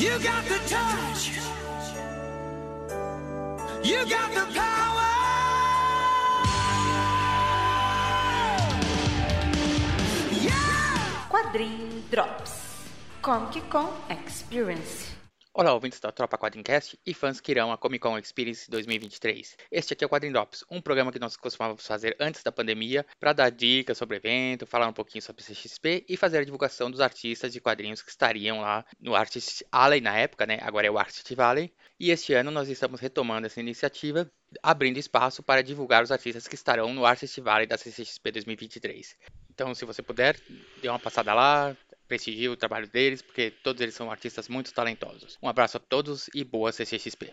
You got the touch. You got the power. Yeah! Quadrinho Drops. Comic Con Experience. Olá, ouvintes da Tropa Quadrincast e fãs que irão à Comic Con Experience 2023. Este aqui é o Quadrin Drops, um programa que nós costumávamos fazer antes da pandemia para dar dicas sobre o evento, falar um pouquinho sobre CXP e fazer a divulgação dos artistas de quadrinhos que estariam lá no Artist Alley na época, né? Agora é o Artist Valley. E este ano nós estamos retomando essa iniciativa, abrindo espaço para divulgar os artistas que estarão no Artist Valley da CCXP 2023. Então, se você puder, dê uma passada lá, prestigie o trabalho deles, porque todos eles são artistas muito talentosos. Um abraço a todos e boa CCXP.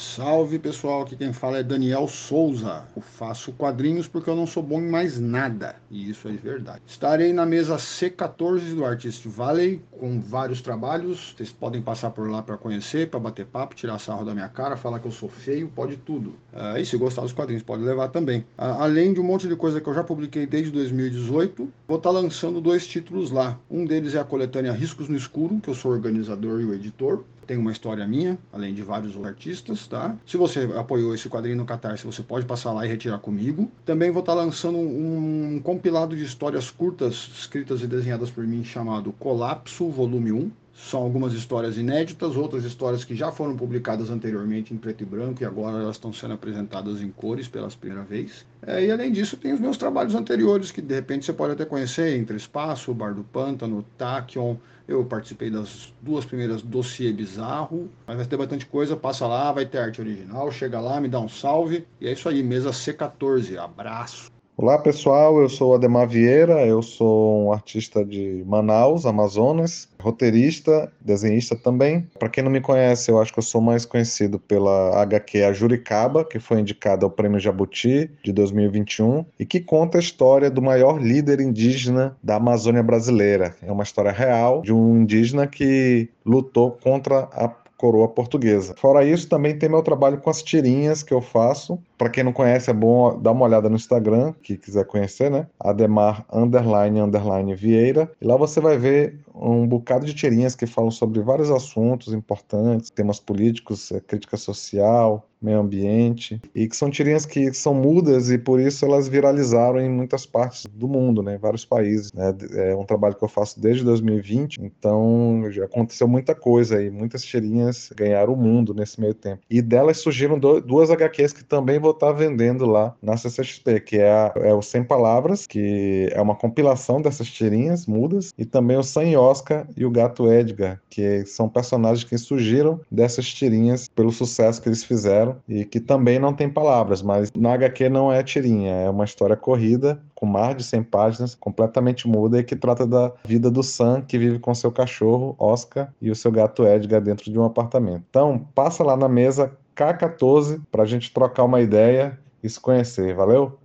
Salve pessoal, aqui quem fala é Daniel Souza. Eu faço quadrinhos porque eu não sou bom em mais nada, e isso é verdade. Estarei na mesa C14 do Artist Valley com vários trabalhos. Vocês podem passar por lá para conhecer, para bater papo, tirar sarro da minha cara, falar que eu sou feio, pode tudo. Uh, e se gostar dos quadrinhos, pode levar também. Uh, além de um monte de coisa que eu já publiquei desde 2018, vou estar tá lançando dois títulos lá. Um deles é a coletânea Riscos no Escuro, que eu sou organizador e o editor tem uma história minha, além de vários artistas, tá? Se você apoiou esse quadrinho no Catarse, você pode passar lá e retirar comigo. Também vou estar lançando um, um compilado de histórias curtas escritas e desenhadas por mim chamado Colapso Volume 1. São algumas histórias inéditas, outras histórias que já foram publicadas anteriormente em preto e branco e agora elas estão sendo apresentadas em cores pela primeira vez. É, e além disso, tem os meus trabalhos anteriores que de repente você pode até conhecer: Entre Espaço, Bar do Pântano, Tachyon. Eu participei das duas primeiras dossiê bizarro, mas vai ter bastante coisa. Passa lá, vai ter arte original. Chega lá, me dá um salve. E é isso aí, mesa C14. Abraço. Olá pessoal, eu sou Ademar Vieira, eu sou um artista de Manaus, Amazonas, roteirista, desenhista também. Para quem não me conhece, eu acho que eu sou mais conhecido pela HQ A Juricaba, que foi indicada ao Prêmio Jabuti de 2021 e que conta a história do maior líder indígena da Amazônia brasileira. É uma história real de um indígena que lutou contra a coroa portuguesa. Fora isso, também tem meu trabalho com as tirinhas que eu faço. Para quem não conhece, é bom dar uma olhada no Instagram, que quiser conhecer, né? Ademar underline underline Vieira. E lá você vai ver um bocado de tirinhas que falam sobre vários assuntos importantes, temas políticos, é, crítica social, meio ambiente, e que são tirinhas que são mudas e por isso elas viralizaram em muitas partes do mundo, né, em vários países. Né? É um trabalho que eu faço desde 2020, então já aconteceu muita coisa aí, muitas tirinhas ganharam o mundo nesse meio tempo. E delas surgiram do, duas HQs que também vou estar vendendo lá na CCXP, que é, a, é o Sem Palavras, que é uma compilação dessas tirinhas mudas, e também o Sem Oscar e o Gato Edgar, que são personagens que surgiram dessas tirinhas pelo sucesso que eles fizeram e que também não tem palavras, mas na HQ não é tirinha, é uma história corrida com mais de 100 páginas, completamente muda e que trata da vida do Sam, que vive com seu cachorro, Oscar, e o seu gato Edgar dentro de um apartamento. Então, passa lá na mesa K14 para a gente trocar uma ideia e se conhecer. Valeu?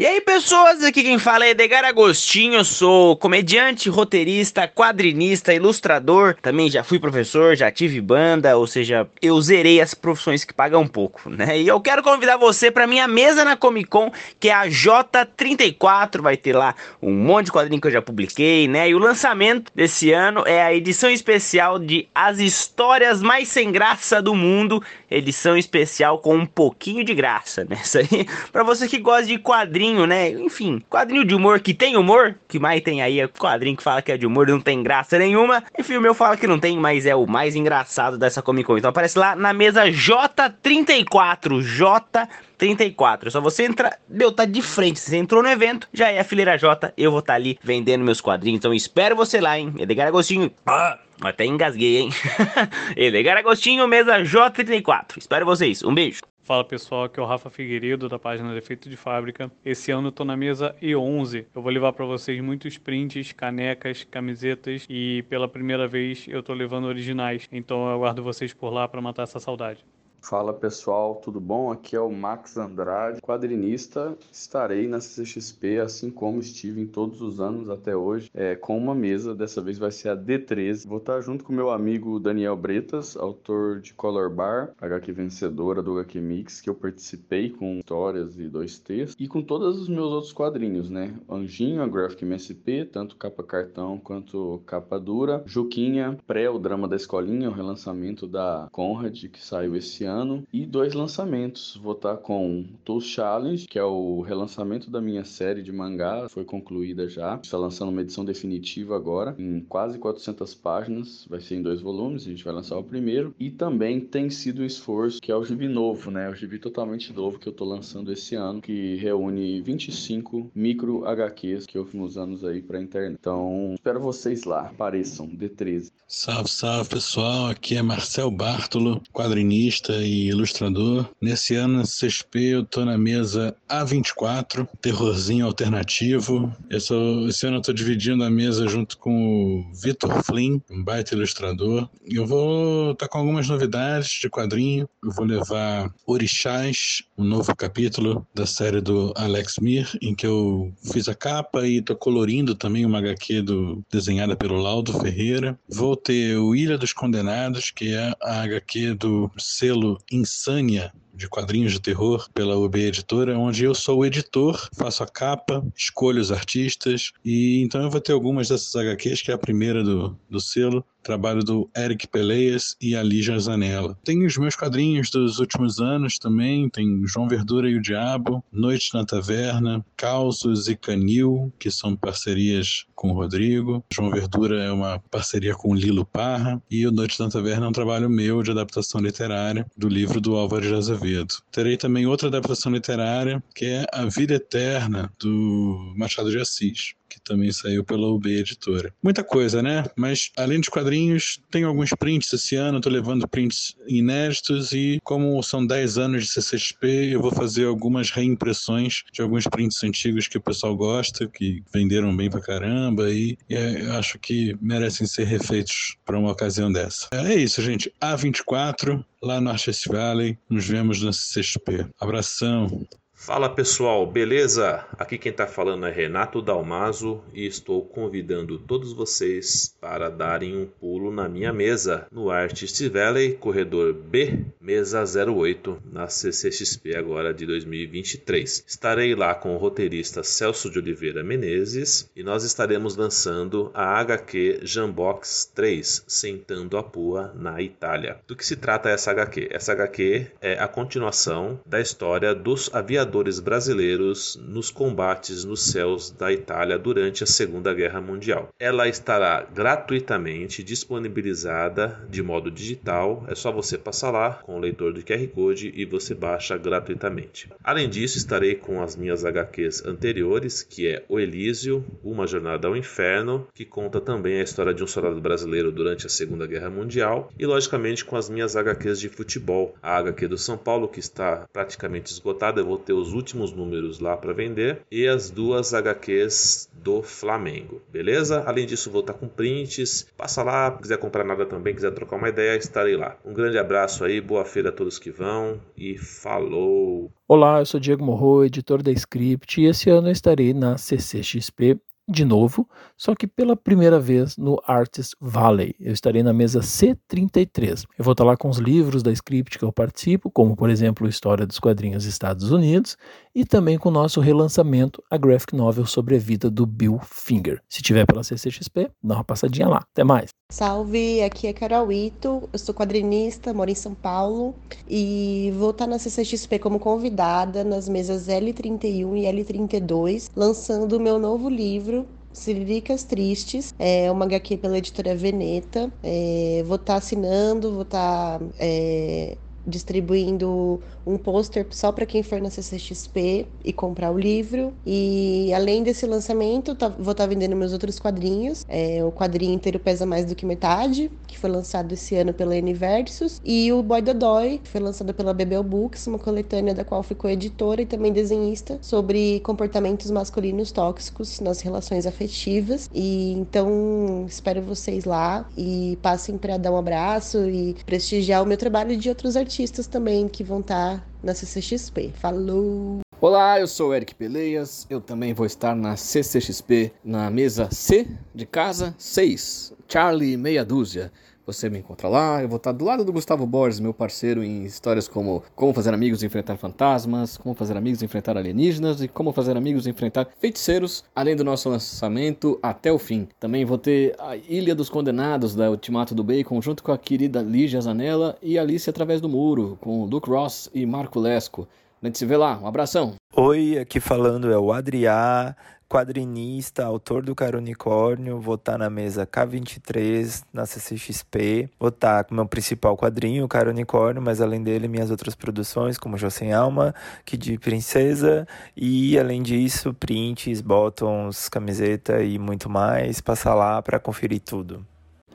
E aí, pessoas, aqui quem fala é Edgar Agostinho, sou comediante, roteirista, quadrinista, ilustrador, também já fui professor, já tive banda, ou seja, eu zerei as profissões que pagam pouco, né? E eu quero convidar você para minha mesa na Comic Con, que é a J34, vai ter lá um monte de quadrinho que eu já publiquei, né? E o lançamento desse ano é a edição especial de As Histórias Mais Sem Graça do Mundo, edição especial com um pouquinho de graça, né? Isso aí, pra você que gosta de quadrinho, né? Enfim, quadrinho de humor que tem humor, que mais tem aí é quadrinho que fala que é de humor e não tem graça nenhuma. E filme eu falo que não tem, mas é o mais engraçado dessa Comic Con. Então aparece lá na mesa J34, J 34. Só você entra, meu, tá de frente. Você entrou no evento, já é a fileira J. Eu vou estar tá ali vendendo meus quadrinhos. Então espero você lá, hein? Edgar Agostinho. Ah, até engasguei, hein? Edgar Agostinho, mesa J34. Espero vocês. Um beijo. Fala pessoal, aqui é o Rafa Figueiredo da página Defeito de Fábrica. Esse ano eu tô na mesa E11. Eu vou levar para vocês muitos prints, canecas, camisetas e pela primeira vez eu tô levando originais. Então eu aguardo vocês por lá para matar essa saudade. Fala pessoal, tudo bom? Aqui é o Max Andrade, quadrinista. Estarei na CCXP, assim como estive em todos os anos até hoje, é, com uma mesa. Dessa vez vai ser a D13. Vou estar junto com meu amigo Daniel Bretas, autor de Color Bar, HQ vencedora do HQ Mix, que eu participei com histórias e dois textos, e com todos os meus outros quadrinhos, né? Anjinho, a Graphic MSP, tanto capa cartão quanto capa dura. Juquinha, pré, o drama da escolinha, o relançamento da Conrad, que saiu esse ano ano e dois lançamentos. Vou estar com Toast Challenge, que é o relançamento da minha série de mangá, foi concluída já. Está lançando uma edição definitiva agora, em quase 400 páginas, vai ser em dois volumes, a gente vai lançar o primeiro. E também tem sido um esforço, que é o gibi novo, né? O gibi totalmente novo que eu estou lançando esse ano, que reúne 25 micro HQs que eu fiz nos anos aí para internet. Então, espero vocês lá, apareçam, D13. Salve, salve pessoal, aqui é Marcel Bartolo, quadrinista e ilustrador. Nesse ano, na CSP, eu tô na mesa A24, terrorzinho alternativo. Eu sou, esse ano eu tô dividindo a mesa junto com o Vitor Flynn, um baita ilustrador. Eu vou estar tá com algumas novidades de quadrinho. Eu vou levar Orixás, um novo capítulo da série do Alex Mir, em que eu fiz a capa e tô colorindo também uma HQ do, desenhada pelo Laudo Ferreira. Vou ter o Ilha dos Condenados, que é a HQ do selo Insânia de quadrinhos de terror pela UB Editora, onde eu sou o editor, faço a capa, escolho os artistas, e então eu vou ter algumas dessas HQs, que é a primeira do, do selo, trabalho do Eric Peleias e a Lígia Zanella. Tem os meus quadrinhos dos últimos anos também, tem João Verdura e o Diabo, Noite na Taverna, Causos e Canil, que são parcerias com o Rodrigo. João Verdura é uma parceria com o Lilo Parra, e o Noite na Taverna é um trabalho meu de adaptação literária do livro do Álvaro de Azevedo. Terei também outra adaptação literária, que é A Vida Eterna, do Machado de Assis também saiu pela UB Editora. Muita coisa, né? Mas além dos quadrinhos, tem alguns prints esse ano, estou levando prints inéditos e como são 10 anos de CCXP, eu vou fazer algumas reimpressões de alguns prints antigos que o pessoal gosta, que venderam bem pra caramba e, e é, acho que merecem ser refeitos para uma ocasião dessa. É isso, gente. A24, lá no Artist Valley. Nos vemos na CCXP. Abração. Fala pessoal, beleza? Aqui quem está falando é Renato Dalmaso e estou convidando todos vocês para darem um pulo na minha mesa no Artist Valley, corredor B, mesa 08, na CCXP agora de 2023. Estarei lá com o roteirista Celso de Oliveira Menezes e nós estaremos lançando a HQ Jambox 3, Sentando a Pua na Itália. Do que se trata essa HQ? Essa HQ é a continuação da história dos aviadores brasileiros nos combates nos céus da Itália durante a Segunda Guerra Mundial. Ela estará gratuitamente disponibilizada de modo digital, é só você passar lá com o leitor do QR Code e você baixa gratuitamente. Além disso, estarei com as minhas HQs anteriores, que é O Elísio, Uma Jornada ao Inferno, que conta também a história de um soldado brasileiro durante a Segunda Guerra Mundial, e logicamente com as minhas HQs de futebol, a HQ do São Paulo, que está praticamente esgotada, eu vou ter os últimos números lá para vender e as duas HQs do Flamengo, beleza? Além disso, vou estar com prints. Passa lá, quiser comprar nada também, quiser trocar uma ideia, estarei lá. Um grande abraço aí, boa feira a todos que vão e falou! Olá, eu sou Diego Morro, editor da Script, e esse ano eu estarei na CCXP de novo, só que pela primeira vez no Artist Valley. Eu estarei na mesa C33. Eu vou estar lá com os livros da script que eu participo, como por exemplo História dos Quadrinhos Estados Unidos, e também com o nosso relançamento, a graphic novel sobre a vida do Bill Finger. Se tiver pela CCXP, dá uma passadinha lá. Até mais. Salve, aqui é Carol Ito, eu sou quadrinista, moro em São Paulo e vou estar na CCXP como convidada nas mesas L31 e L32, lançando o meu novo livro Siriricas Tristes, é uma HQ pela editora Veneta. É, vou estar tá assinando, vou estar tá, é, distribuindo um pôster só para quem for na CCXP e comprar o livro. E além desse lançamento, tá, vou estar tá vendendo meus outros quadrinhos. É, o quadrinho inteiro pesa mais do que metade, que foi lançado esse ano pela Universus. E o Boy Dodói, que foi lançado pela Bebel Books, uma coletânea da qual ficou editora e também desenhista sobre comportamentos masculinos tóxicos nas relações afetivas. E então espero vocês lá e passem para dar um abraço e prestigiar o meu trabalho de outros artistas artistas também que vão estar na CCXP. Falou! Olá, eu sou o Eric Peleias, eu também vou estar na CCXP na mesa C de casa 6, Charlie meia dúzia. Você me encontra lá, eu vou estar do lado do Gustavo Borges, meu parceiro em histórias como Como Fazer Amigos Enfrentar Fantasmas, Como Fazer Amigos Enfrentar Alienígenas e Como Fazer Amigos Enfrentar Feiticeiros, além do nosso lançamento até o fim. Também vou ter a Ilha dos Condenados, da Ultimato do Bacon, junto com a querida Lígia Zanella e Alice Através do Muro, com Luke Ross e Marco Lesco. A gente se vê lá, um abração! Oi, aqui falando é o Adriá, quadrinista, autor do Caro Unicórnio, vou estar na mesa K23 na CCXP, vou estar com meu principal quadrinho, o Caro Unicórnio, mas além dele minhas outras produções como Jo Sem Alma, Kid Princesa e além disso prints, bottoms, camiseta e muito mais, passa lá para conferir tudo.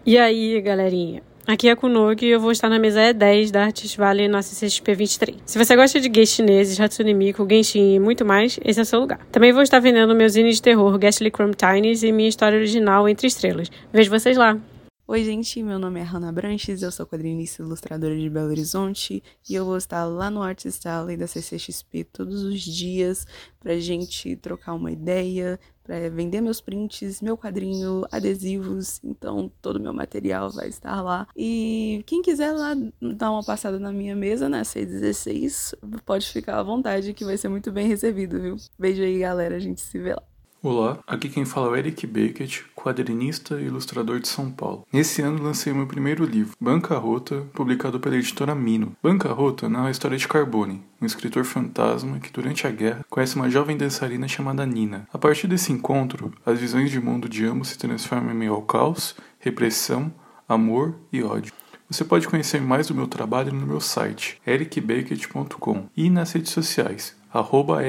E aí, galerinha? Aqui é a Kunogi e eu vou estar na mesa E10 da Artist Valley na CCXP 23. Se você gosta de gays chineses, Hatsune Miku, Genshin e muito mais, esse é o seu lugar. Também vou estar vendendo meus zines de terror, Ghastly Crumb Tinies e minha história original Entre Estrelas. Vejo vocês lá! Oi, gente, meu nome é Hannah Branches, eu sou quadrinista e ilustradora de Belo Horizonte e eu vou estar lá no Artist Alley da CCXP todos os dias pra gente trocar uma ideia, para vender meus prints, meu quadrinho, adesivos, então todo o meu material vai estar lá. E quem quiser lá dar uma passada na minha mesa, na C16, pode ficar à vontade que vai ser muito bem recebido, viu? Beijo aí, galera, a gente se vê lá. Olá, aqui quem fala é o Eric Beckett, quadrinista e ilustrador de São Paulo. Nesse ano lancei meu primeiro livro, Banca Rota, publicado pela editora Mino. Banca Rota narra a história de Carbone, um escritor fantasma que durante a guerra conhece uma jovem dançarina chamada Nina. A partir desse encontro, as visões de mundo de ambos se transformam em meio ao caos, repressão, amor e ódio. Você pode conhecer mais do meu trabalho no meu site, ericbeckett.com e nas redes sociais, arroba.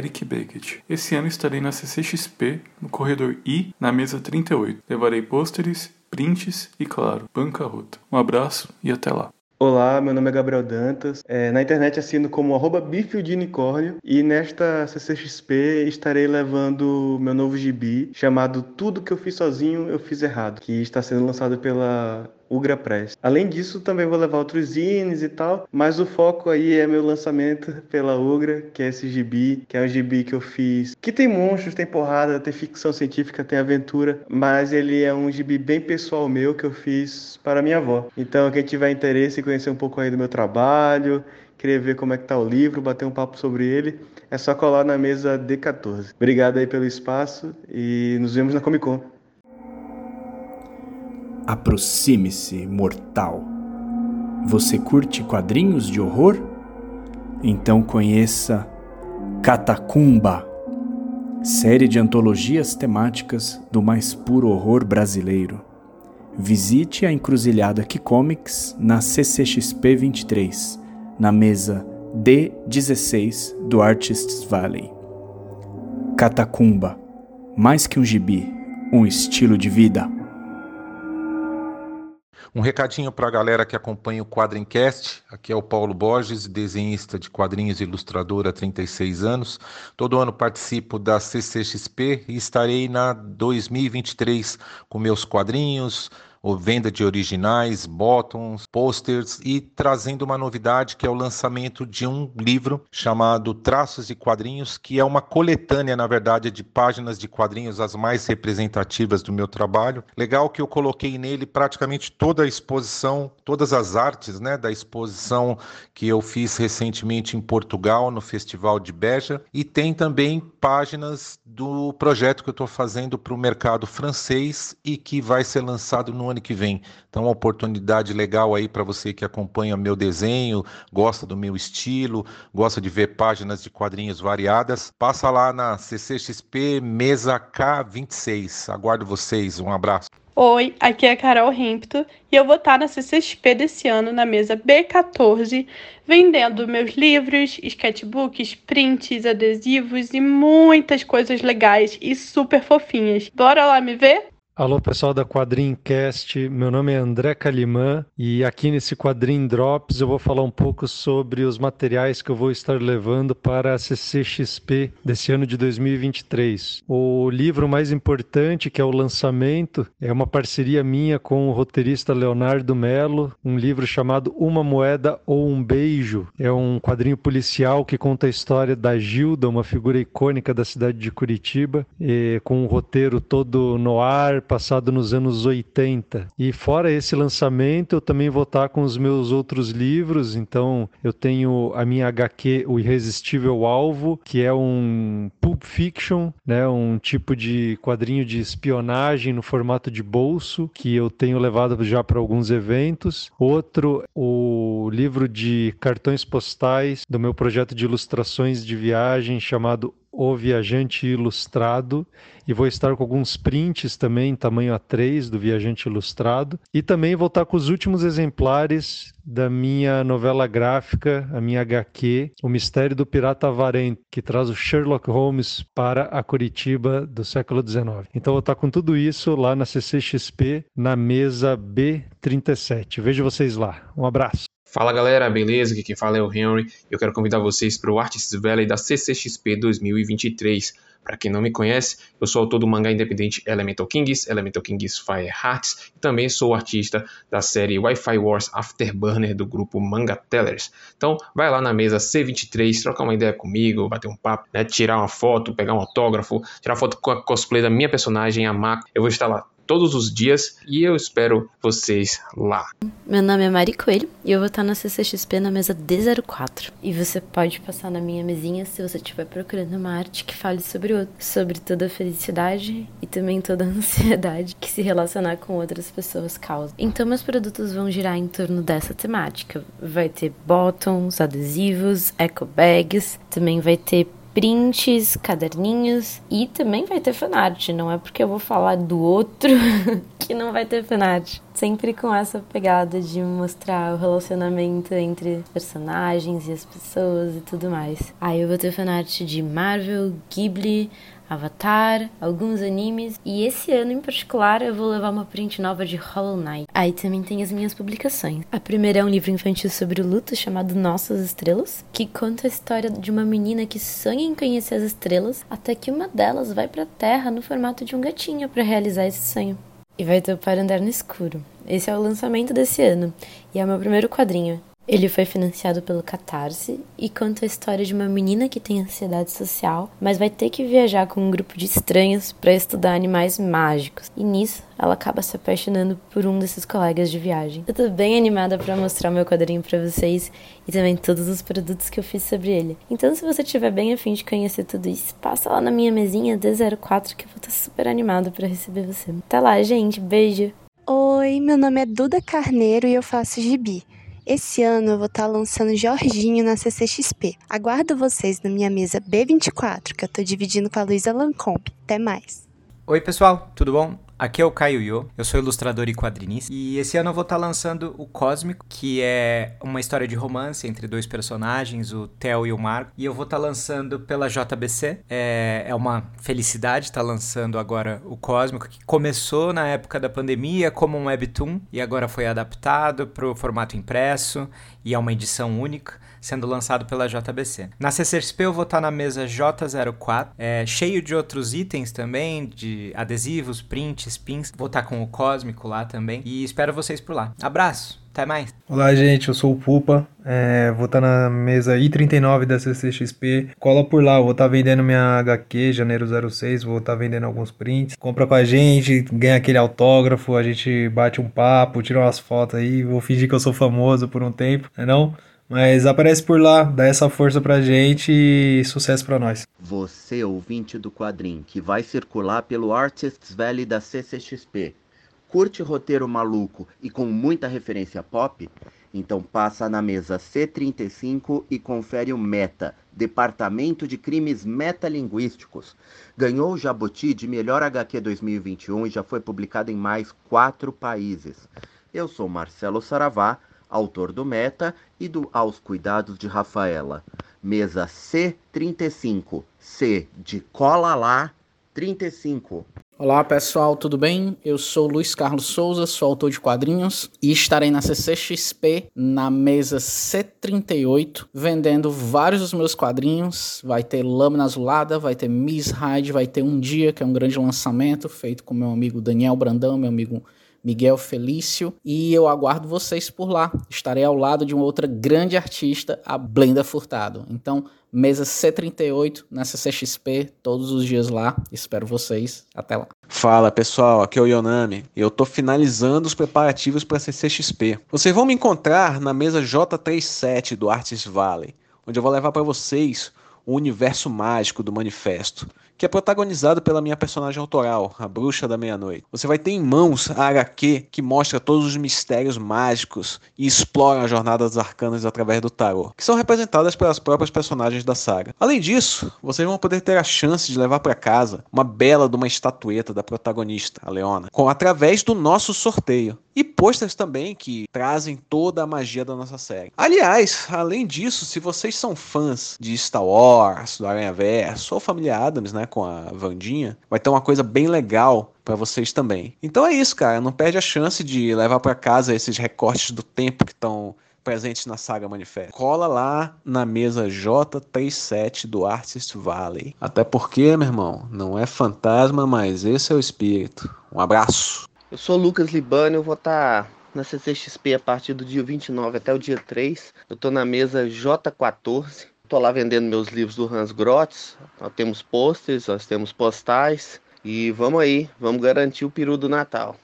Esse ano estarei na CCXP, no corredor I, na mesa 38. Levarei pôsteres, prints e, claro, banca-rota. Um abraço e até lá. Olá, meu nome é Gabriel Dantas. É, na internet assino como arroba unicórnio e nesta CCXP estarei levando meu novo gibi chamado Tudo que eu fiz sozinho eu fiz errado, que está sendo lançado pela Ugra Press. Além disso, também vou levar outros zines e tal, mas o foco aí é meu lançamento pela Ugra, que é esse gibi, que é um gibi que eu fiz, que tem monstros, tem porrada, tem ficção científica, tem aventura, mas ele é um gibi bem pessoal meu que eu fiz para minha avó. Então, quem tiver interesse em conhecer um pouco aí do meu trabalho, querer ver como é que tá o livro, bater um papo sobre ele, é só colar na mesa D14. Obrigado aí pelo espaço e nos vemos na Comic Con. Aproxime-se, mortal. Você curte quadrinhos de horror? Então conheça Catacumba, série de antologias temáticas do mais puro horror brasileiro. Visite a encruzilhada Comics na CCXP 23, na mesa D16 do Artists Valley. Catacumba, mais que um gibi, um estilo de vida. Um recadinho para a galera que acompanha o Quadrincast. Aqui é o Paulo Borges, desenhista de quadrinhos e ilustrador há 36 anos. Todo ano participo da CCXP e estarei na 2023 com meus quadrinhos, ou venda de originais, bottoms, posters e trazendo uma novidade que é o lançamento de um livro chamado Traços e Quadrinhos, que é uma coletânea, na verdade, de páginas de quadrinhos as mais representativas do meu trabalho. Legal que eu coloquei nele praticamente toda a exposição, todas as artes, né, da exposição que eu fiz recentemente em Portugal no Festival de Beja e tem também páginas do projeto que eu estou fazendo para o mercado francês e que vai ser lançado no ano que vem. Então, uma oportunidade legal aí para você que acompanha meu desenho, gosta do meu estilo, gosta de ver páginas de quadrinhos variadas. Passa lá na CCXP Mesa K26. Aguardo vocês. Um abraço. Oi, aqui é a Carol Rempto e eu vou estar na CCXP desse ano na mesa B14, vendendo meus livros, sketchbooks, prints, adesivos e muitas coisas legais e super fofinhas. Bora lá me ver? Alô, pessoal da Quadrincast, meu nome é André Calimã e aqui nesse Quadrim Drops eu vou falar um pouco sobre os materiais que eu vou estar levando para a CCXP desse ano de 2023. O livro mais importante, que é o lançamento, é uma parceria minha com o roteirista Leonardo Melo, um livro chamado Uma Moeda ou um Beijo. É um quadrinho policial que conta a história da Gilda, uma figura icônica da cidade de Curitiba, com um roteiro todo no ar, passado nos anos 80. E fora esse lançamento, eu também vou estar com os meus outros livros. Então, eu tenho a minha HQ, O Irresistível Alvo, que é um pulp fiction, né, um tipo de quadrinho de espionagem no formato de bolso, que eu tenho levado já para alguns eventos. Outro, o livro de cartões postais do meu projeto de ilustrações de viagem chamado o Viajante Ilustrado e vou estar com alguns prints também tamanho A3 do Viajante Ilustrado e também vou estar com os últimos exemplares da minha novela gráfica, a minha HQ, O Mistério do Pirata Avarento, que traz o Sherlock Holmes para a Curitiba do século XIX. Então vou estar com tudo isso lá na CCXP, na mesa B37. Vejo vocês lá. Um abraço. Fala galera, beleza? Aqui quem fala é o Henry. Eu quero convidar vocês para o Artists Valley da CCXP 2023. Para quem não me conhece, eu sou autor do mangá independente Elemental Kings, Elemental Kings Fire Hearts, e também sou artista da série Wi-Fi Wars Afterburner do grupo Manga Tellers. Então, vai lá na mesa C23, trocar uma ideia comigo, bater um papo, né, tirar uma foto, pegar um autógrafo, tirar foto com a cosplay da minha personagem, a Mako. Eu vou estar lá todos os dias e eu espero vocês lá. Meu nome é Mari Coelho e eu vou estar na CCXP na mesa D04. E você pode passar na minha mesinha se você estiver procurando uma arte que fale sobre o outro, sobre toda a felicidade e também toda a ansiedade que se relacionar com outras pessoas causa. Então meus produtos vão girar em torno dessa temática. Vai ter bottoms, adesivos, eco bags, também vai ter prints, caderninhos e também vai ter fanart. Não é porque eu vou falar do outro que não vai ter fanart. Sempre com essa pegada de mostrar o relacionamento entre personagens e as pessoas e tudo mais. Aí eu vou ter fanart de Marvel, Ghibli, Avatar, alguns animes e esse ano em particular eu vou levar uma print nova de Hollow Knight. Aí também tem as minhas publicações. A primeira é um livro infantil sobre o luto chamado Nossas Estrelas, que conta a história de uma menina que sonha em conhecer as estrelas até que uma delas vai para a Terra no formato de um gatinho para realizar esse sonho. E vai ter para andar no escuro. Esse é o lançamento desse ano e é o meu primeiro quadrinho. Ele foi financiado pelo Catarse e conta a história de uma menina que tem ansiedade social, mas vai ter que viajar com um grupo de estranhos para estudar animais mágicos. E nisso, ela acaba se apaixonando por um desses colegas de viagem. Eu tô bem animada para mostrar meu quadrinho para vocês e também todos os produtos que eu fiz sobre ele. Então, se você tiver bem afim de conhecer tudo isso, passa lá na minha mesinha D04 que eu vou estar super animada para receber você. Até lá, gente. Beijo. Oi, meu nome é Duda Carneiro e eu faço gibi. Esse ano eu vou estar lançando Jorginho na CCXP. Aguardo vocês na minha mesa B24, que eu tô dividindo com a Luísa Lancombe. Até mais. Oi, pessoal, tudo bom? Aqui é o Caio Yo, eu sou ilustrador e quadrinista, e esse ano eu vou estar lançando o Cósmico, que é uma história de romance entre dois personagens, o Theo e o Marco, e eu vou estar lançando pela JBC. É, é uma felicidade estar lançando agora o Cósmico, que começou na época da pandemia como um webtoon e agora foi adaptado para o formato impresso e é uma edição única sendo lançado pela JBC. Na CCXP eu vou estar na mesa J04, é, cheio de outros itens também, de adesivos, prints, pins. Vou estar com o Cósmico lá também e espero vocês por lá. Abraço! Até mais. Olá, gente. Eu sou o Pupa. É, vou estar na mesa I39 da CCXP. Cola por lá. Eu vou estar vendendo minha HQ, janeiro 06. Vou estar vendendo alguns prints. Compra com a gente, ganha aquele autógrafo. A gente bate um papo, tira umas fotos aí. Vou fingir que eu sou famoso por um tempo, não é não? Mas aparece por lá, dá essa força pra gente e sucesso pra nós. Você, ouvinte do quadrinho, que vai circular pelo Artists Valley da CCXP, curte roteiro maluco e com muita referência pop? Então passa na mesa C35 e confere o Meta, Departamento de Crimes Metalinguísticos. Ganhou o Jabuti de melhor HQ 2021 e já foi publicado em mais quatro países. Eu sou Marcelo Saravá autor do Meta, e do Aos Cuidados de Rafaela. Mesa C35, C de cola lá, 35. Olá pessoal, tudo bem? Eu sou Luiz Carlos Souza, sou autor de quadrinhos e estarei na CCXP na mesa C38 vendendo vários dos meus quadrinhos. Vai ter Lâmina Azulada, vai ter Miss Hyde, vai ter Um Dia, que é um grande lançamento feito com meu amigo Daniel Brandão, meu amigo Miguel Felício, e eu aguardo vocês por lá. Estarei ao lado de uma outra grande artista, a Blenda Furtado. Então, mesa C38 na CCXP, todos os dias lá. Espero vocês. Até lá. Fala pessoal, aqui é o Yonami e eu tô finalizando os preparativos para a CCXP. Vocês vão me encontrar na mesa J37 do Artist Valley, onde eu vou levar para vocês o universo mágico do manifesto que é protagonizado pela minha personagem autoral, a Bruxa da Meia-Noite. Você vai ter em mãos a HQ que mostra todos os mistérios mágicos e explora a jornada dos arcanos através do tarô, que são representadas pelas próprias personagens da saga. Além disso, vocês vão poder ter a chance de levar para casa uma bela de uma estatueta da protagonista, a Leona, com através do nosso sorteio e posters também que trazem toda a magia da nossa série. Aliás, além disso, se vocês são fãs de Star Wars, do Aranha Verso ou Família Adams, né, com a Vandinha, vai ter uma coisa bem legal para vocês também. Então é isso, cara, não perde a chance de levar para casa esses recortes do tempo que estão presentes na saga Manifesto. Cola lá na mesa J37 do Artist Valley. Até porque, meu irmão, não é fantasma, mas esse é o espírito. Um abraço. Eu sou Lucas Libano, eu vou estar tá na CCXP a partir do dia 29 até o dia 3. Eu estou na mesa J14. Estou lá vendendo meus livros do Hans Grotz. Nós temos posters, nós temos postais. E vamos aí, vamos garantir o peru do Natal.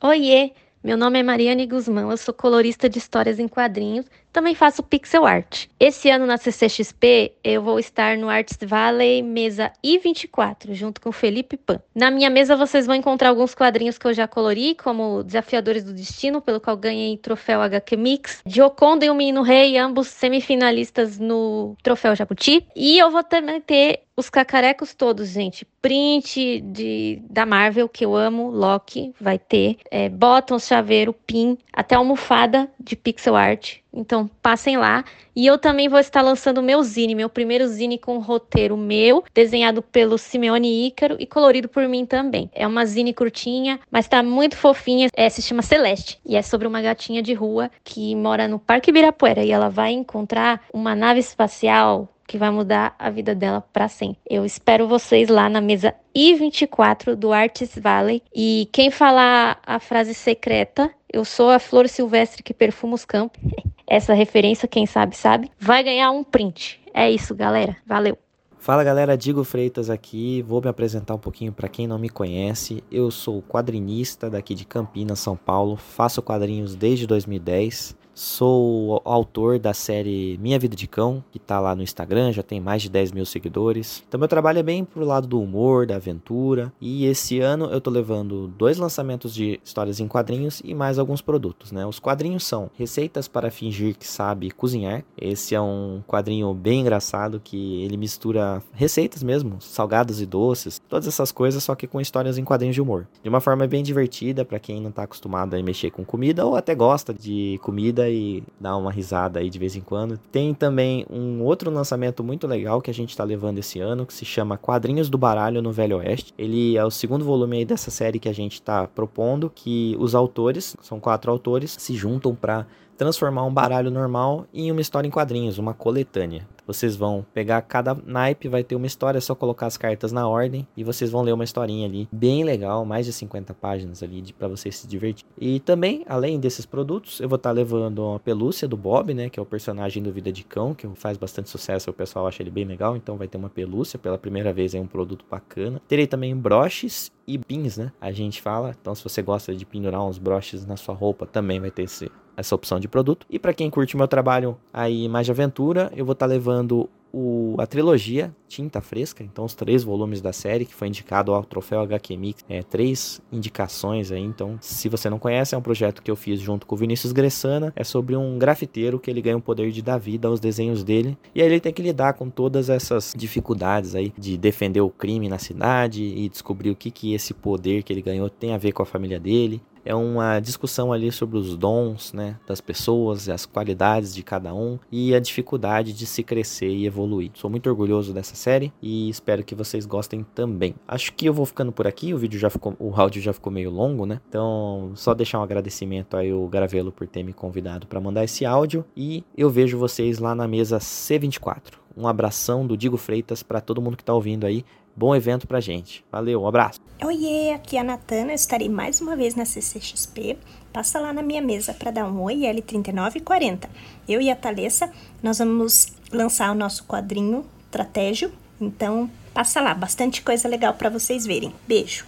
Oiê, meu nome é Mariane Guzmão, eu sou colorista de histórias em quadrinhos também faço pixel art. Esse ano na CCXP eu vou estar no Arts Valley mesa I24, junto com Felipe Pan. Na minha mesa vocês vão encontrar alguns quadrinhos que eu já colori, como Desafiadores do Destino, pelo qual ganhei troféu HQ Mix, Gioconda e o Menino Rei, ambos semifinalistas no troféu Jabuti. E eu vou também ter os cacarecos todos, gente. Print de, da Marvel, que eu amo, Loki, vai ter. É, chaveiro, pin, até almofada de pixel art. Então passem lá. E eu também vou estar lançando o meu zine, meu primeiro zine com roteiro meu, desenhado pelo Simeone Ícaro e colorido por mim também. É uma zine curtinha, mas tá muito fofinha. É, se chama Celeste e é sobre uma gatinha de rua que mora no Parque Ibirapuera e ela vai encontrar uma nave espacial que vai mudar a vida dela para sempre. Eu espero vocês lá na mesa I24 do Artist Valley. E quem falar a frase secreta, eu sou a flor silvestre que perfuma os campos. Essa referência, quem sabe, sabe, vai ganhar um print. É isso, galera. Valeu. Fala galera, Digo Freitas aqui. Vou me apresentar um pouquinho para quem não me conhece. Eu sou quadrinista daqui de Campinas, São Paulo. Faço quadrinhos desde 2010. Sou autor da série Minha Vida de Cão, que tá lá no Instagram, já tem mais de 10 mil seguidores. Então meu trabalho é bem pro lado do humor, da aventura. E esse ano eu tô levando dois lançamentos de histórias em quadrinhos e mais alguns produtos, né? Os quadrinhos são Receitas para Fingir que Sabe Cozinhar. Esse é um quadrinho bem engraçado que ele mistura receitas mesmo, salgados e doces, todas essas coisas, só que com histórias em quadrinhos de humor. De uma forma bem divertida para quem não tá acostumado a mexer com comida ou até gosta de comida e dar uma risada aí de vez em quando. Tem também um outro lançamento muito legal que a gente está levando esse ano, que se chama Quadrinhos do Baralho no Velho Oeste. Ele é o segundo volume aí dessa série que a gente está propondo, que os autores, são quatro autores, se juntam para transformar um baralho normal em uma história em quadrinhos, uma coletânea. Vocês vão pegar cada naipe, vai ter uma história, é só colocar as cartas na ordem e vocês vão ler uma historinha ali, bem legal, mais de 50 páginas ali para vocês se divertir. E também, além desses produtos, eu vou estar tá levando uma pelúcia do Bob, né, que é o personagem do Vida de Cão, que faz bastante sucesso, o pessoal acha ele bem legal, então vai ter uma pelúcia pela primeira vez, é um produto bacana. Terei também broches e pins, né? A gente fala. Então, se você gosta de pendurar uns broches na sua roupa, também vai ter esse, essa opção de produto. E para quem curte meu trabalho aí mais de aventura, eu vou estar tá levando o, a trilogia Tinta Fresca, então os três volumes da série que foi indicado ao troféu HQ Mix, é, três indicações aí, então se você não conhece, é um projeto que eu fiz junto com o Vinícius Gressana, é sobre um grafiteiro que ele ganha o poder de dar vida aos desenhos dele, e aí ele tem que lidar com todas essas dificuldades aí de defender o crime na cidade e descobrir o que que esse poder que ele ganhou tem a ver com a família dele, É uma discussão ali sobre os dons, né, das pessoas, as qualidades de cada um e a dificuldade de se crescer e evoluir. Sou muito orgulhoso dessa série e espero que vocês gostem também. Acho que eu vou ficando por aqui, o vídeo já ficou, o áudio já ficou meio longo, né? Então, só deixar um agradecimento aí o Gravelo por ter me convidado para mandar esse áudio e eu vejo vocês lá na mesa C24. Um abração do Digo Freitas para todo mundo que está ouvindo aí. Bom evento pra gente. Valeu, um abraço. Oiê, aqui é a Natana, eu estarei mais uma vez na CCXP. Passa lá na minha mesa para dar um oi L3940. Eu e a Thalessa, nós vamos lançar o nosso quadrinho Tratégio, então passa lá, bastante coisa legal para vocês verem. Beijo.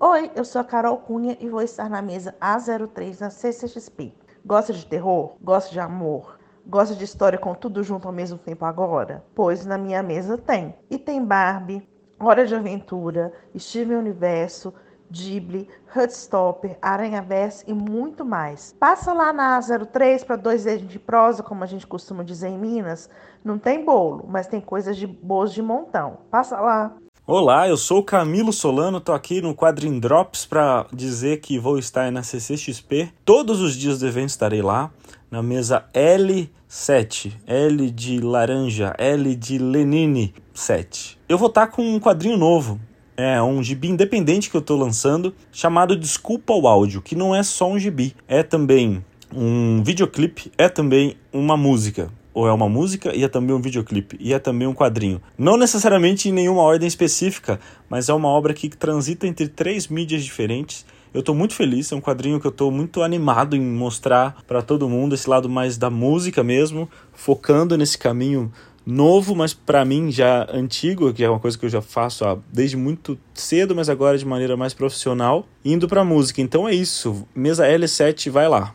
Oi, eu sou a Carol Cunha e vou estar na mesa A03 na CCXP. Gosta de terror? Gosta de amor? Gosta de história com tudo junto ao mesmo tempo agora? Pois na minha mesa tem. E tem Barbie, Hora de Aventura, Steven Universo, Ghibli, Hudstopper, Aranha Verso e muito mais. Passa lá na A03 para dois dedos de prosa, como a gente costuma dizer em Minas. Não tem bolo, mas tem coisas de boas de montão. Passa lá. Olá, eu sou o Camilo Solano, tô aqui no Quadrin Drops para dizer que vou estar na CCXP. Todos os dias do evento estarei lá, na mesa L7, L de laranja, L de Lenine 7. Eu vou estar com um quadrinho novo, é um gibi independente que eu estou lançando, chamado Desculpa o Áudio, que não é só um gibi, é também um videoclipe, é também uma música ou é uma música e é também um videoclipe e é também um quadrinho. Não necessariamente em nenhuma ordem específica, mas é uma obra que transita entre três mídias diferentes. Eu estou muito feliz, é um quadrinho que eu estou muito animado em mostrar para todo mundo esse lado mais da música mesmo, focando nesse caminho novo, mas para mim já antigo, que é uma coisa que eu já faço ó, desde muito cedo, mas agora de maneira mais profissional, indo para música. Então é isso. Mesa L7, vai lá.